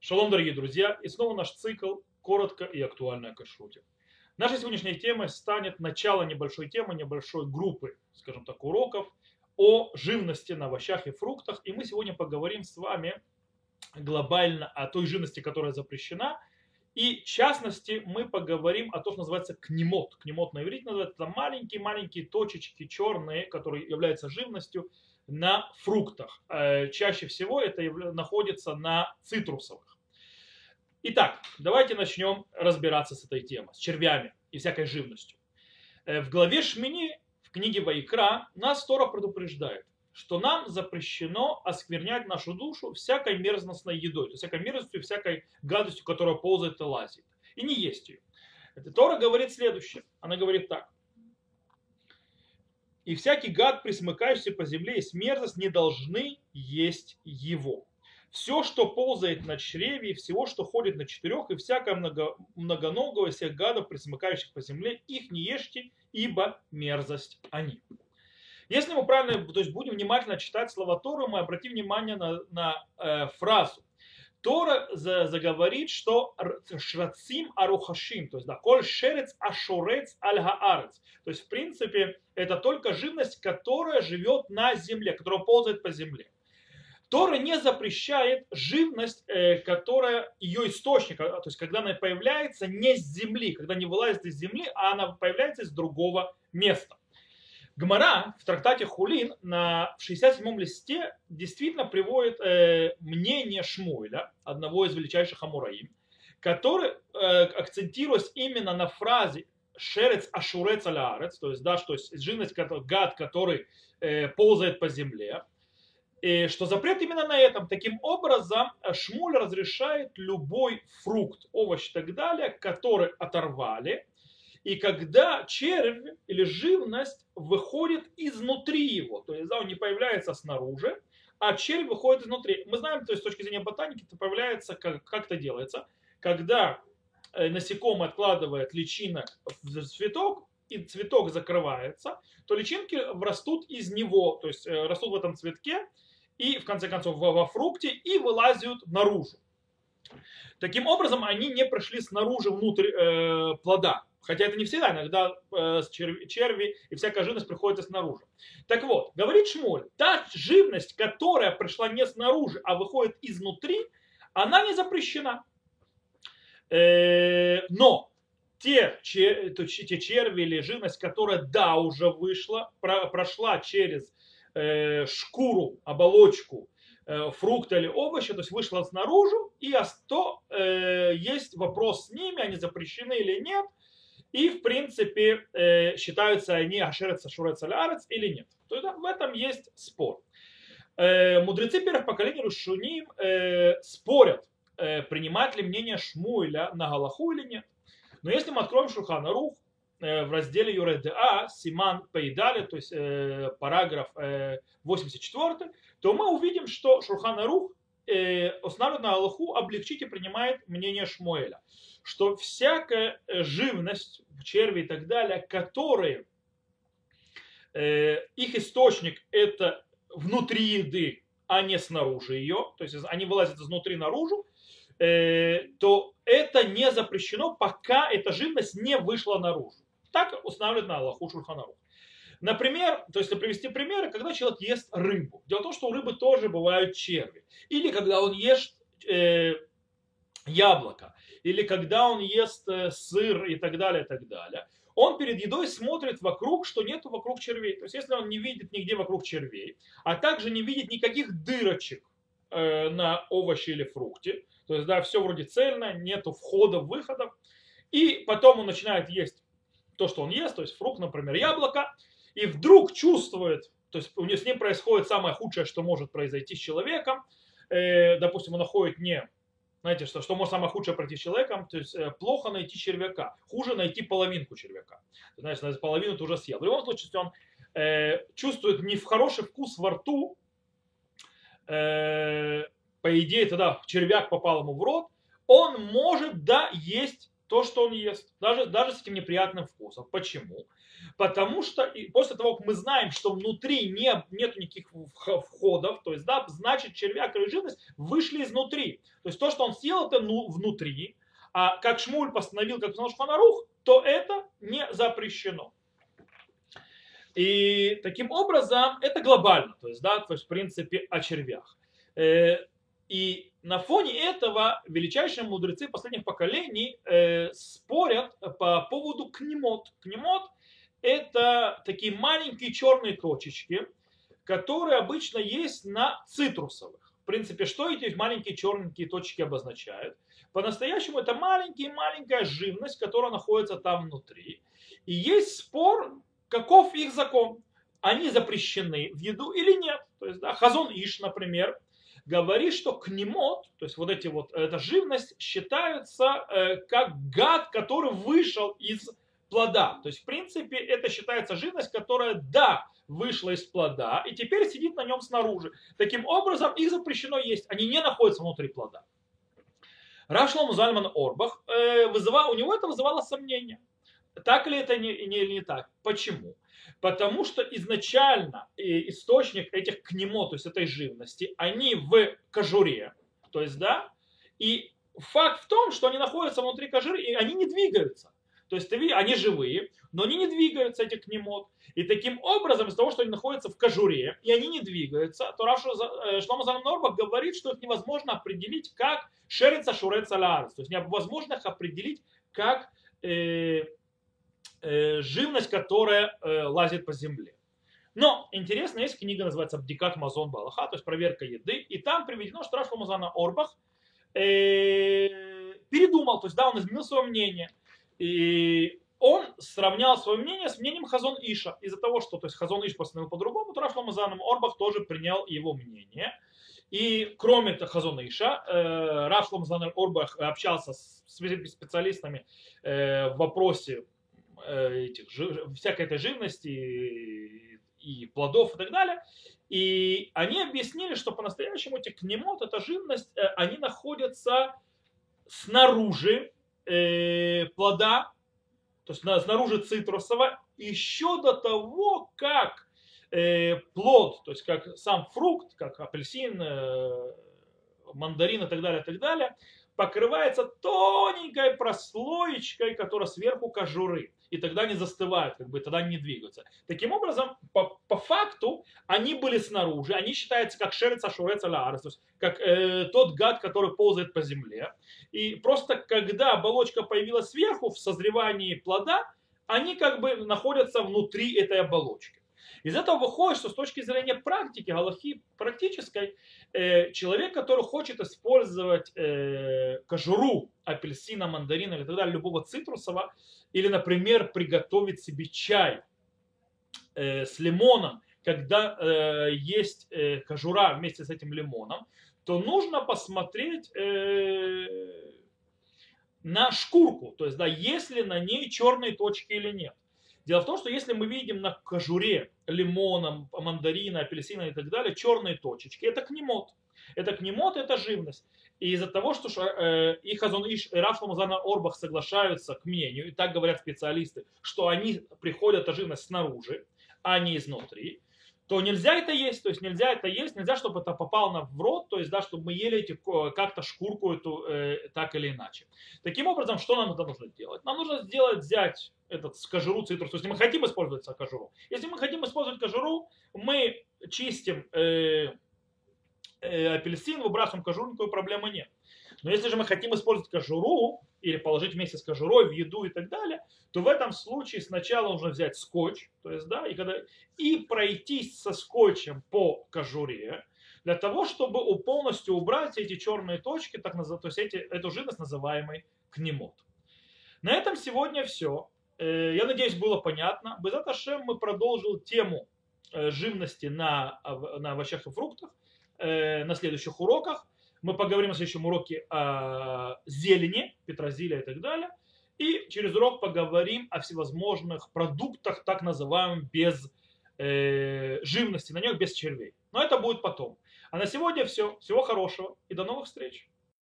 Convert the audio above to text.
Шалом, дорогие друзья, и снова наш цикл коротко и актуально о кашруте. Наша сегодняшняя тема станет начало небольшой темы, небольшой группы, скажем так, уроков о живности на овощах и фруктах. И мы сегодня поговорим с вами глобально о той живности, которая запрещена. И в частности мы поговорим о том, что называется кнемот. Кнемот на иврите называется маленькие-маленькие точечки черные, которые являются живностью на фруктах. Э, чаще всего это находится на цитрусовых. Итак, давайте начнем разбираться с этой темой, с червями и всякой живностью. Э, в главе Шмини, в книге Вайкра, нас Тора предупреждает, что нам запрещено осквернять нашу душу всякой мерзностной едой, то есть всякой мерзостью, всякой гадостью, которая ползает и лазит, и не есть ее. Тора говорит следующее. Она говорит так. И всякий гад, присмыкающийся по земле, и мерзость не должны есть его все, что ползает на чреве, и всего, что ходит на четырех, и всякое много, многоногого, всех гадов, присмыкающих по земле, их не ешьте, ибо мерзость они. Если мы правильно, то есть будем внимательно читать слова Торы, мы обратим внимание на, на э, фразу. Тора за, заговорит, что шрацим арухашим, то есть да, коль шерец ашурец аль. То есть в принципе это только живность, которая живет на земле, которая ползает по земле. Тора не запрещает живность, э, которая ее источник, а, то есть когда она появляется не с земли, когда не вылазит из земли, а она появляется из другого места. Гмара в трактате Хулин на 67-м листе действительно приводит э, мнение Шмуэля, одного из величайших амураим, который, э, акцентируясь именно на фразе «шерец ашурец алярец», то есть, да, что есть живность, гад, который э, ползает по земле, и что запрет именно на этом. Таким образом, Шмуль разрешает любой фрукт, овощ и так далее, который оторвали, и когда червь или живность выходит изнутри его, то есть да, он не появляется снаружи, а червь выходит изнутри. Мы знаем, то есть с точки зрения ботаники, это появляется, как, как это делается, когда э, насекомое откладывает личинок в цветок, и цветок закрывается, то личинки растут из него, то есть э, растут в этом цветке, и в конце концов во, фрукте и вылазят наружу. Таким образом, они не прошли снаружи внутрь э, плода. Хотя это не всегда, иногда э, черви, черви и всякая живность приходит снаружи. Так вот, говорит Шмуль, та живность, которая пришла не снаружи, а выходит изнутри, она не запрещена. Э, но те, те черви или живность, которая, да, уже вышла, прошла через Э, шкуру, оболочку э, фрукта или овоща, то есть вышла снаружи, и то э, есть вопрос с ними, они запрещены или нет, и в принципе считаются они ашерец, ашурец, алярец или нет. То есть в этом есть спор. Мудрецы первых поколений Рушуним спорят, принимать ли мнение Шмуэля на Галаху или нет. Но если мы откроем Шухана Рух, Э, в разделе ЮРДА, Симан Пейдали, то есть э, параграф 84, то мы увидим, что Шурхан Рух э, устанавливает на Аллаху облегчить и принимает мнение Шмуэля, что всякая живность, черви и так далее, которые их источник это внутри еды, а не снаружи ее, то есть они вылазят изнутри наружу, то это не запрещено, пока эта живность не вышла наружу. Так устанавливает на Аллаху Шульханарух. Например, то есть привести примеры, когда человек ест рыбу. Дело в том, что у рыбы тоже бывают черви. Или когда он ест э, яблоко. Или когда он ест э, сыр и так далее, и так далее. Он перед едой смотрит вокруг, что нету вокруг червей. То есть если он не видит нигде вокруг червей, а также не видит никаких дырочек э, на овощи или фрукте, то есть да, все вроде цельно, нету входов, выходов, и потом он начинает есть то, что он ест, то есть фрукт, например, яблоко, и вдруг чувствует, то есть у него с ним происходит самое худшее, что может произойти с человеком, э, допустим, он находит не, знаете, что, что может самое худшее пройти с человеком, то есть э, плохо найти червяка, хуже найти половинку червяка. Знаешь, половину ты уже съел. В любом случае, он э, чувствует не в хороший вкус во рту, э, по идее, тогда червяк попал ему в рот, он может, да, есть то, что он ест, даже, даже с этим неприятным вкусом. Почему? Потому что и после того, как мы знаем, что внутри не, нет никаких входов, то есть, да, значит, червяк или живность вышли изнутри. То есть то, что он съел, это ну, внутри, а как Шмуль постановил, как сказал Шханарух, то это не запрещено. И таким образом это глобально, то есть, да, то есть в принципе о червях. Э, и на фоне этого величайшие мудрецы последних поколений э, спорят по поводу кнемот. Кнемот – это такие маленькие черные точечки, которые обычно есть на цитрусовых. В принципе, что эти маленькие черненькие точки обозначают? По-настоящему это маленькая-маленькая живность, которая находится там внутри. И есть спор, каков их закон. Они запрещены в еду или нет. То есть, да, Хазон Иш, например, говорит, что кнемот, то есть вот эти вот, эта живность считаются э, как гад, который вышел из плода. То есть, в принципе, это считается живность, которая, да, вышла из плода и теперь сидит на нем снаружи. Таким образом, их запрещено есть. Они не находятся внутри плода. Рашлом Зальман Орбах, э, вызывал, у него это вызывало сомнения. Так ли это не, не, не так? Почему? Потому что изначально источник этих кнемо, то есть этой живности, они в кожуре, то есть, да, и факт в том, что они находятся внутри кожуры, и они не двигаются. То есть они живые, но они не двигаются, эти кнемот. И таким образом, из-за того, что они находятся в кожуре, и они не двигаются, то Раша э, Шлома Норбах говорит, что их невозможно определить как шерица шуреца ларс. То есть невозможно их определить как э, э, живность, которая э, лазит по земле. Но интересно, есть книга, называется «Бдикат Мазон Балаха», то есть проверка еды, и там приведено, что Раша Мазана Орбах э, передумал, то есть да, он изменил свое мнение. И он сравнял свое мнение с мнением Хазон Иша. Из-за того, что то есть Хазон Иш постановил по-другому, то Рашлам Азаном Орбах тоже принял его мнение. И кроме Хазона Иша, э, Шломзан Орбах общался с специалистами э, в вопросе э, этих, всякой этой живности и плодов и так далее. И они объяснили, что по-настоящему эти кнемот, эта живность, они находятся снаружи э, плода, то есть снаружи цитрусового, еще до того, как э, плод, то есть как сам фрукт, как апельсин, э, мандарин и так далее, и так далее, покрывается тоненькой прослоечкой, которая сверху кожуры. И тогда они застывают, как бы тогда они не двигаются. Таким образом, по факту, они были снаружи, они считаются как шерица шуреца лаарес, то есть как э, тот гад, который ползает по земле. И просто когда оболочка появилась сверху в созревании плода, они как бы находятся внутри этой оболочки. Из этого выходит, что с точки зрения практики, галахи практической, э, человек, который хочет использовать э, кожуру апельсина, мандарина или так далее, любого цитрусового, или, например, приготовить себе чай э, с лимоном, когда э, есть э, кожура вместе с этим лимоном, то нужно посмотреть э, на шкурку, то есть, да, есть ли на ней черные точки или нет. Дело в том, что если мы видим на кожуре лимона, мандарина, апельсина и так далее черные точечки, это кнемот. Это кнемот, это живность. И из-за того, что э, и Хазон Иш, и Раф Орбах соглашаются к мнению, и так говорят специалисты, что они приходят, эта живность снаружи, а не изнутри, то нельзя это есть, то есть нельзя это есть, нельзя, чтобы это попало в рот, то есть, да, чтобы мы ели эти, как-то шкурку эту э, так или иначе. Таким образом, что нам это нужно делать? Нам нужно сделать, взять этот кожуру цитрус, то есть, мы хотим использовать кожуру. Если мы хотим использовать кожуру, мы чистим э, э, апельсин, выбрасываем кожуру, никакой проблемы нет. Но если же мы хотим использовать кожуру или положить вместе с кожурой в еду и так далее, то в этом случае сначала нужно взять скотч, то есть, да, и, когда, и пройтись со скотчем по кожуре, для того, чтобы полностью убрать эти черные точки, так, то есть эти, эту живность, называемый кнемот. На этом сегодня все. Э, я надеюсь, было понятно. Без Ашем мы продолжим тему э, живности на, на овощах и фруктах э, на следующих уроках. Мы поговорим на следующем уроке о зелени, петрозилия и так далее. И через урок поговорим о всевозможных продуктах, так называемых, без э, живности, на них без червей. Но это будет потом. А на сегодня все. Всего хорошего и до новых встреч.